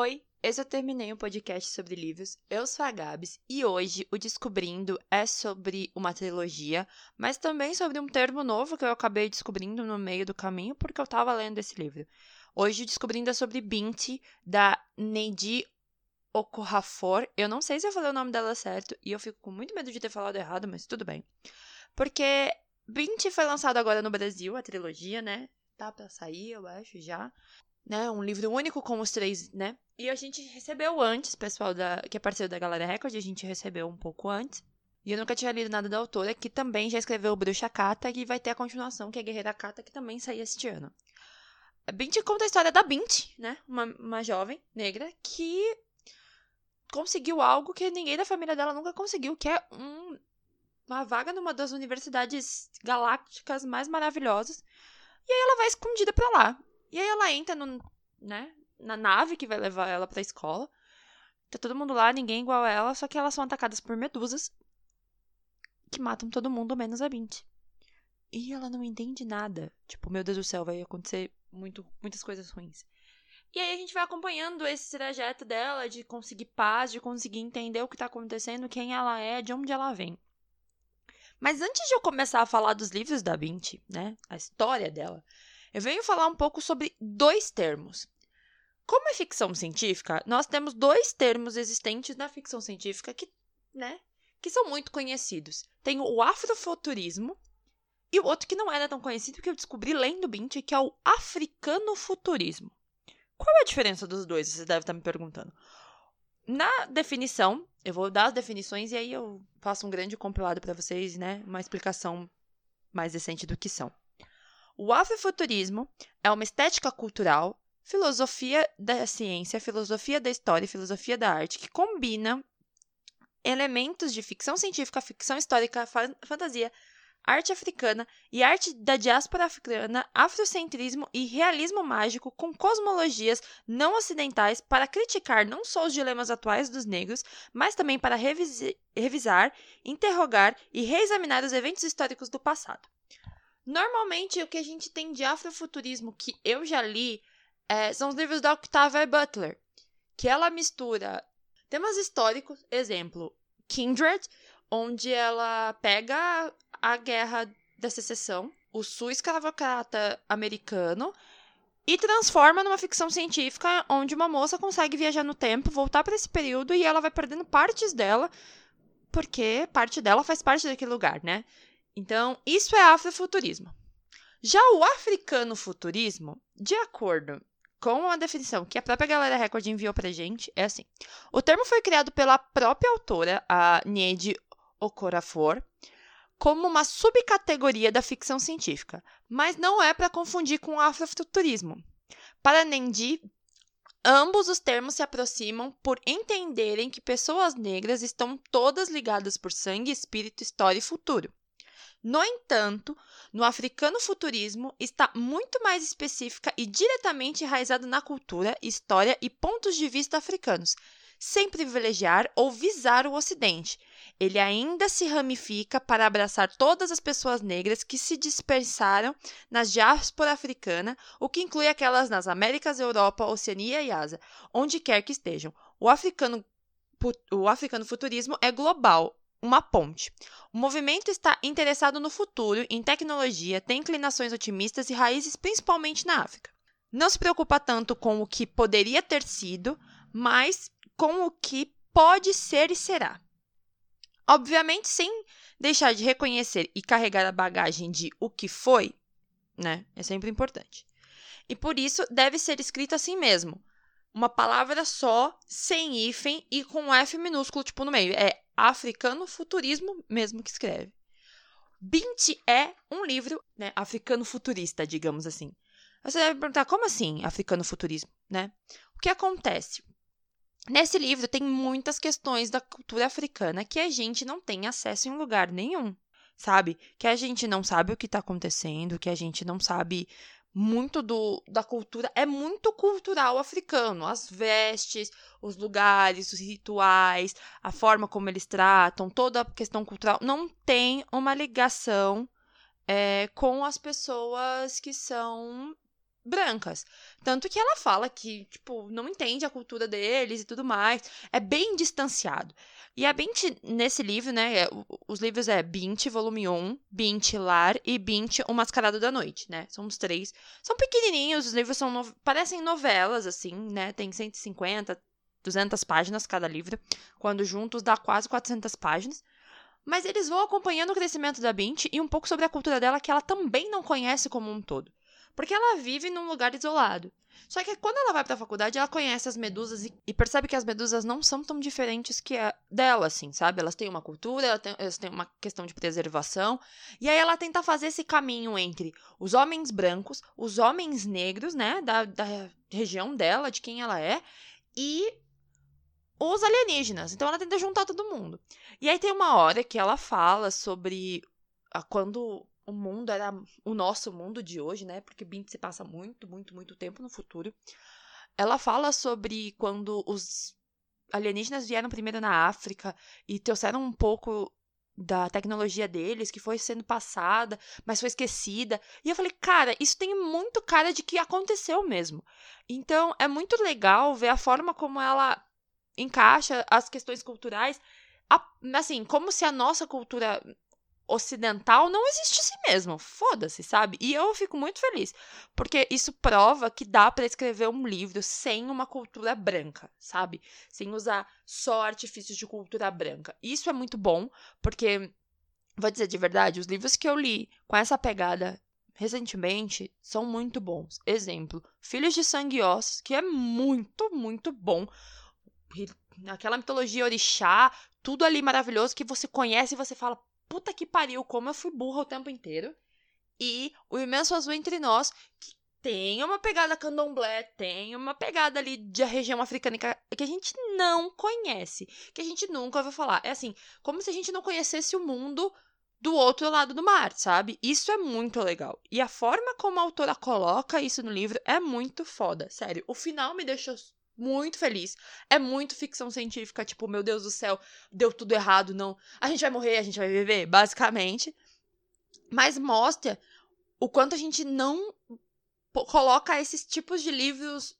Oi, esse eu terminei um podcast sobre livros. Eu sou a Gabs e hoje o Descobrindo é sobre uma trilogia, mas também sobre um termo novo que eu acabei descobrindo no meio do caminho porque eu estava lendo esse livro. Hoje o Descobrindo é sobre Binti, da Neidi Okorafor. Eu não sei se eu falei o nome dela certo e eu fico com muito medo de ter falado errado, mas tudo bem. Porque Binti foi lançado agora no Brasil, a trilogia, né? Tá pra sair, eu acho, já né? Um livro único com os três, né? E a gente recebeu antes, pessoal da, que é parceiro da Galera Record, a gente recebeu um pouco antes. E eu nunca tinha lido nada da autora, que também já escreveu Bruxa Kata, e vai ter a continuação, que é Guerreira Kata, que também saiu este ano. A Bint conta a história da Bint, né? Uma, uma jovem negra que conseguiu algo que ninguém da família dela nunca conseguiu, que é um, uma vaga numa das universidades galácticas mais maravilhosas. E aí ela vai escondida pra lá. E aí ela entra no, né, na nave que vai levar ela pra escola. Tá todo mundo lá, ninguém igual a ela, só que elas são atacadas por medusas que matam todo mundo, menos a Bint. E ela não entende nada. Tipo, meu Deus do céu, vai acontecer muito, muitas coisas ruins. E aí a gente vai acompanhando esse trajeto dela de conseguir paz, de conseguir entender o que tá acontecendo, quem ela é, de onde ela vem. Mas antes de eu começar a falar dos livros da Bint, né, a história dela, eu venho falar um pouco sobre dois termos. Como é ficção científica, nós temos dois termos existentes na ficção científica que, né, que são muito conhecidos. Tem o afrofuturismo e o outro que não era tão conhecido que eu descobri lendo Bint, que é o africano-futurismo. Qual é a diferença dos dois? Você deve estar me perguntando. Na definição, eu vou dar as definições e aí eu faço um grande compilado para vocês, né? Uma explicação mais decente do que são. O afrofuturismo é uma estética cultural, filosofia da ciência, filosofia da história e filosofia da arte que combina elementos de ficção científica, ficção histórica, fantasia, arte africana e arte da diáspora africana, afrocentrismo e realismo mágico com cosmologias não ocidentais para criticar não só os dilemas atuais dos negros, mas também para revisar, interrogar e reexaminar os eventos históricos do passado. Normalmente, o que a gente tem de afrofuturismo que eu já li é, são os livros da Octavia Butler, que ela mistura temas históricos, exemplo, Kindred, onde ela pega a guerra da secessão, o sul escravocrata americano, e transforma numa ficção científica onde uma moça consegue viajar no tempo, voltar para esse período e ela vai perdendo partes dela, porque parte dela faz parte daquele lugar, né? Então, isso é afrofuturismo. Já o africano futurismo, de acordo com a definição que a própria Galera Record enviou pra gente, é assim. O termo foi criado pela própria autora, a Niede Okorafor, como uma subcategoria da ficção científica, mas não é para confundir com o afrofuturismo. Para Nendi, ambos os termos se aproximam por entenderem que pessoas negras estão todas ligadas por sangue, espírito, história e futuro. No entanto, no africano futurismo está muito mais específica e diretamente enraizada na cultura, história e pontos de vista africanos, sem privilegiar ou visar o Ocidente. Ele ainda se ramifica para abraçar todas as pessoas negras que se dispersaram na diáspora africana, o que inclui aquelas nas Américas, Europa, Oceania e Ásia, onde quer que estejam. O africano, o africano futurismo é global, uma ponte. O movimento está interessado no futuro, em tecnologia, tem inclinações otimistas e raízes principalmente na África. Não se preocupa tanto com o que poderia ter sido, mas com o que pode ser e será. Obviamente, sem deixar de reconhecer e carregar a bagagem de o que foi, né? É sempre importante. E por isso deve ser escrito assim mesmo. Uma palavra só, sem hífen e com F minúsculo, tipo, no meio. É africano futurismo mesmo que escreve. Bint é um livro né, africano futurista, digamos assim. Você deve perguntar, como assim africano futurismo? Né? O que acontece? Nesse livro tem muitas questões da cultura africana que a gente não tem acesso em lugar nenhum, sabe? Que a gente não sabe o que está acontecendo, que a gente não sabe muito do, da cultura, é muito cultural africano. As vestes, os lugares, os rituais, a forma como eles tratam, toda a questão cultural, não tem uma ligação é, com as pessoas que são brancas. Tanto que ela fala que, tipo, não entende a cultura deles e tudo mais. É bem distanciado. E a Bint, nesse livro, né? É, os livros é Bint, volume 1, Bint Lar e Bint, O Mascarado da Noite, né? São os três. São pequenininhos, os livros são no... parecem novelas, assim, né? Tem 150, 200 páginas cada livro. Quando juntos dá quase 400 páginas. Mas eles vão acompanhando o crescimento da Bint e um pouco sobre a cultura dela que ela também não conhece como um todo. Porque ela vive num lugar isolado. Só que quando ela vai pra faculdade, ela conhece as medusas e, e percebe que as medusas não são tão diferentes que a dela, assim, sabe? Elas têm uma cultura, têm, elas têm uma questão de preservação. E aí ela tenta fazer esse caminho entre os homens brancos, os homens negros, né? Da, da região dela, de quem ela é, e os alienígenas. Então ela tenta juntar todo mundo. E aí tem uma hora que ela fala sobre a, quando o mundo era o nosso mundo de hoje, né? Porque Bint se passa muito, muito, muito tempo no futuro. Ela fala sobre quando os alienígenas vieram primeiro na África e trouxeram um pouco da tecnologia deles, que foi sendo passada, mas foi esquecida. E eu falei, cara, isso tem muito cara de que aconteceu mesmo. Então, é muito legal ver a forma como ela encaixa as questões culturais, assim, como se a nossa cultura ocidental não existisse mesmo. Foda-se, sabe? E eu fico muito feliz, porque isso prova que dá para escrever um livro sem uma cultura branca, sabe? Sem usar só artifícios de cultura branca. Isso é muito bom, porque vou dizer de verdade, os livros que eu li com essa pegada recentemente são muito bons. Exemplo, Filhos de Sangue e que é muito, muito bom. Aquela mitologia orixá, tudo ali maravilhoso que você conhece e você fala, puta que pariu, como eu fui burra o tempo inteiro. E o Imenso Azul Entre Nós, que tem uma pegada candomblé, tem uma pegada ali de região africana que a gente não conhece, que a gente nunca ouviu falar. É assim, como se a gente não conhecesse o mundo do outro lado do mar, sabe? Isso é muito legal. E a forma como a autora coloca isso no livro é muito foda. Sério, o final me deixou muito feliz. É muito ficção científica, tipo, meu Deus do céu, deu tudo errado, não. A gente vai morrer, a gente vai viver, basicamente. Mas mostra o quanto a gente não coloca esses tipos de livros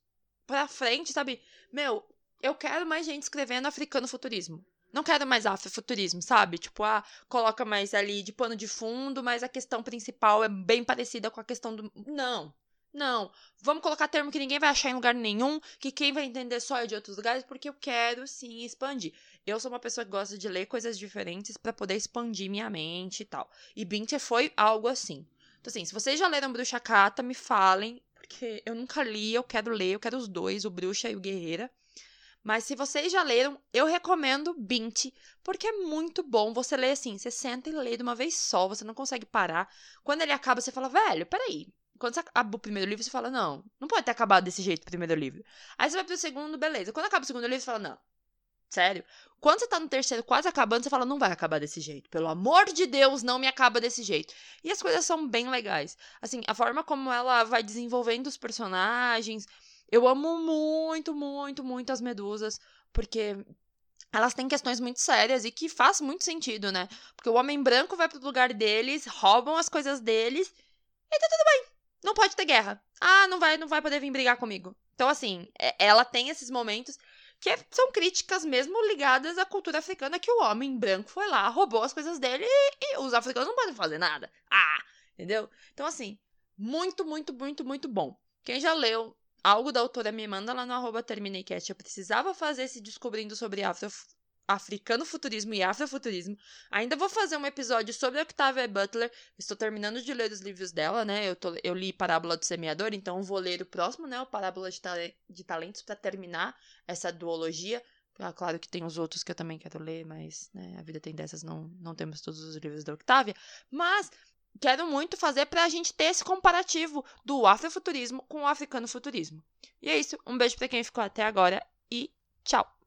pra frente, sabe? Meu, eu quero mais gente escrevendo africano futurismo. Não quero mais afrofuturismo, sabe? Tipo, ah, coloca mais ali de pano de fundo, mas a questão principal é bem parecida com a questão do. Não. Não, vamos colocar termo que ninguém vai achar em lugar nenhum, que quem vai entender só é de outros lugares, porque eu quero sim expandir. Eu sou uma pessoa que gosta de ler coisas diferentes para poder expandir minha mente e tal. E Binter foi algo assim. Então, assim, se vocês já leram Bruxa Cata, me falem, porque eu nunca li, eu quero ler, eu quero os dois, o Bruxa e o Guerreira. Mas se vocês já leram, eu recomendo Bint, porque é muito bom. Você lê assim, você senta e lê de uma vez só, você não consegue parar. Quando ele acaba, você fala, velho, peraí, quando você acaba o primeiro livro, você fala, não, não pode ter acabado desse jeito o primeiro livro. Aí você vai pro segundo, beleza. Quando acaba o segundo livro, você fala, não, sério. Quando você tá no terceiro quase acabando, você fala, não vai acabar desse jeito. Pelo amor de Deus, não me acaba desse jeito. E as coisas são bem legais. Assim, a forma como ela vai desenvolvendo os personagens. Eu amo muito, muito, muito as medusas, porque elas têm questões muito sérias e que faz muito sentido, né? Porque o homem branco vai pro lugar deles, roubam as coisas deles e tá tudo bem não pode ter guerra. Ah, não vai, não vai poder vir brigar comigo. Então, assim, é, ela tem esses momentos que são críticas mesmo ligadas à cultura africana, que o homem branco foi lá, roubou as coisas dele e, e os africanos não podem fazer nada. Ah, entendeu? Então, assim, muito, muito, muito, muito bom. Quem já leu algo da autora, me manda lá no arroba TermineiCast. Eu precisava fazer esse descobrindo sobre afro, africano futurismo e afrofuturismo. Ainda vou fazer um episódio sobre a Octavia Butler. Estou terminando de ler os livros dela, né? Eu, tô, eu li Parábola do Semeador, então vou ler o próximo, né? O Parábola de, de Talentos, para terminar essa duologia. Ah, claro que tem os outros que eu também quero ler, mas né, a vida tem dessas, não, não temos todos os livros da Octavia. Mas quero muito fazer para a gente ter esse comparativo do afrofuturismo com o africano futurismo. E é isso. Um beijo para quem ficou até agora e tchau!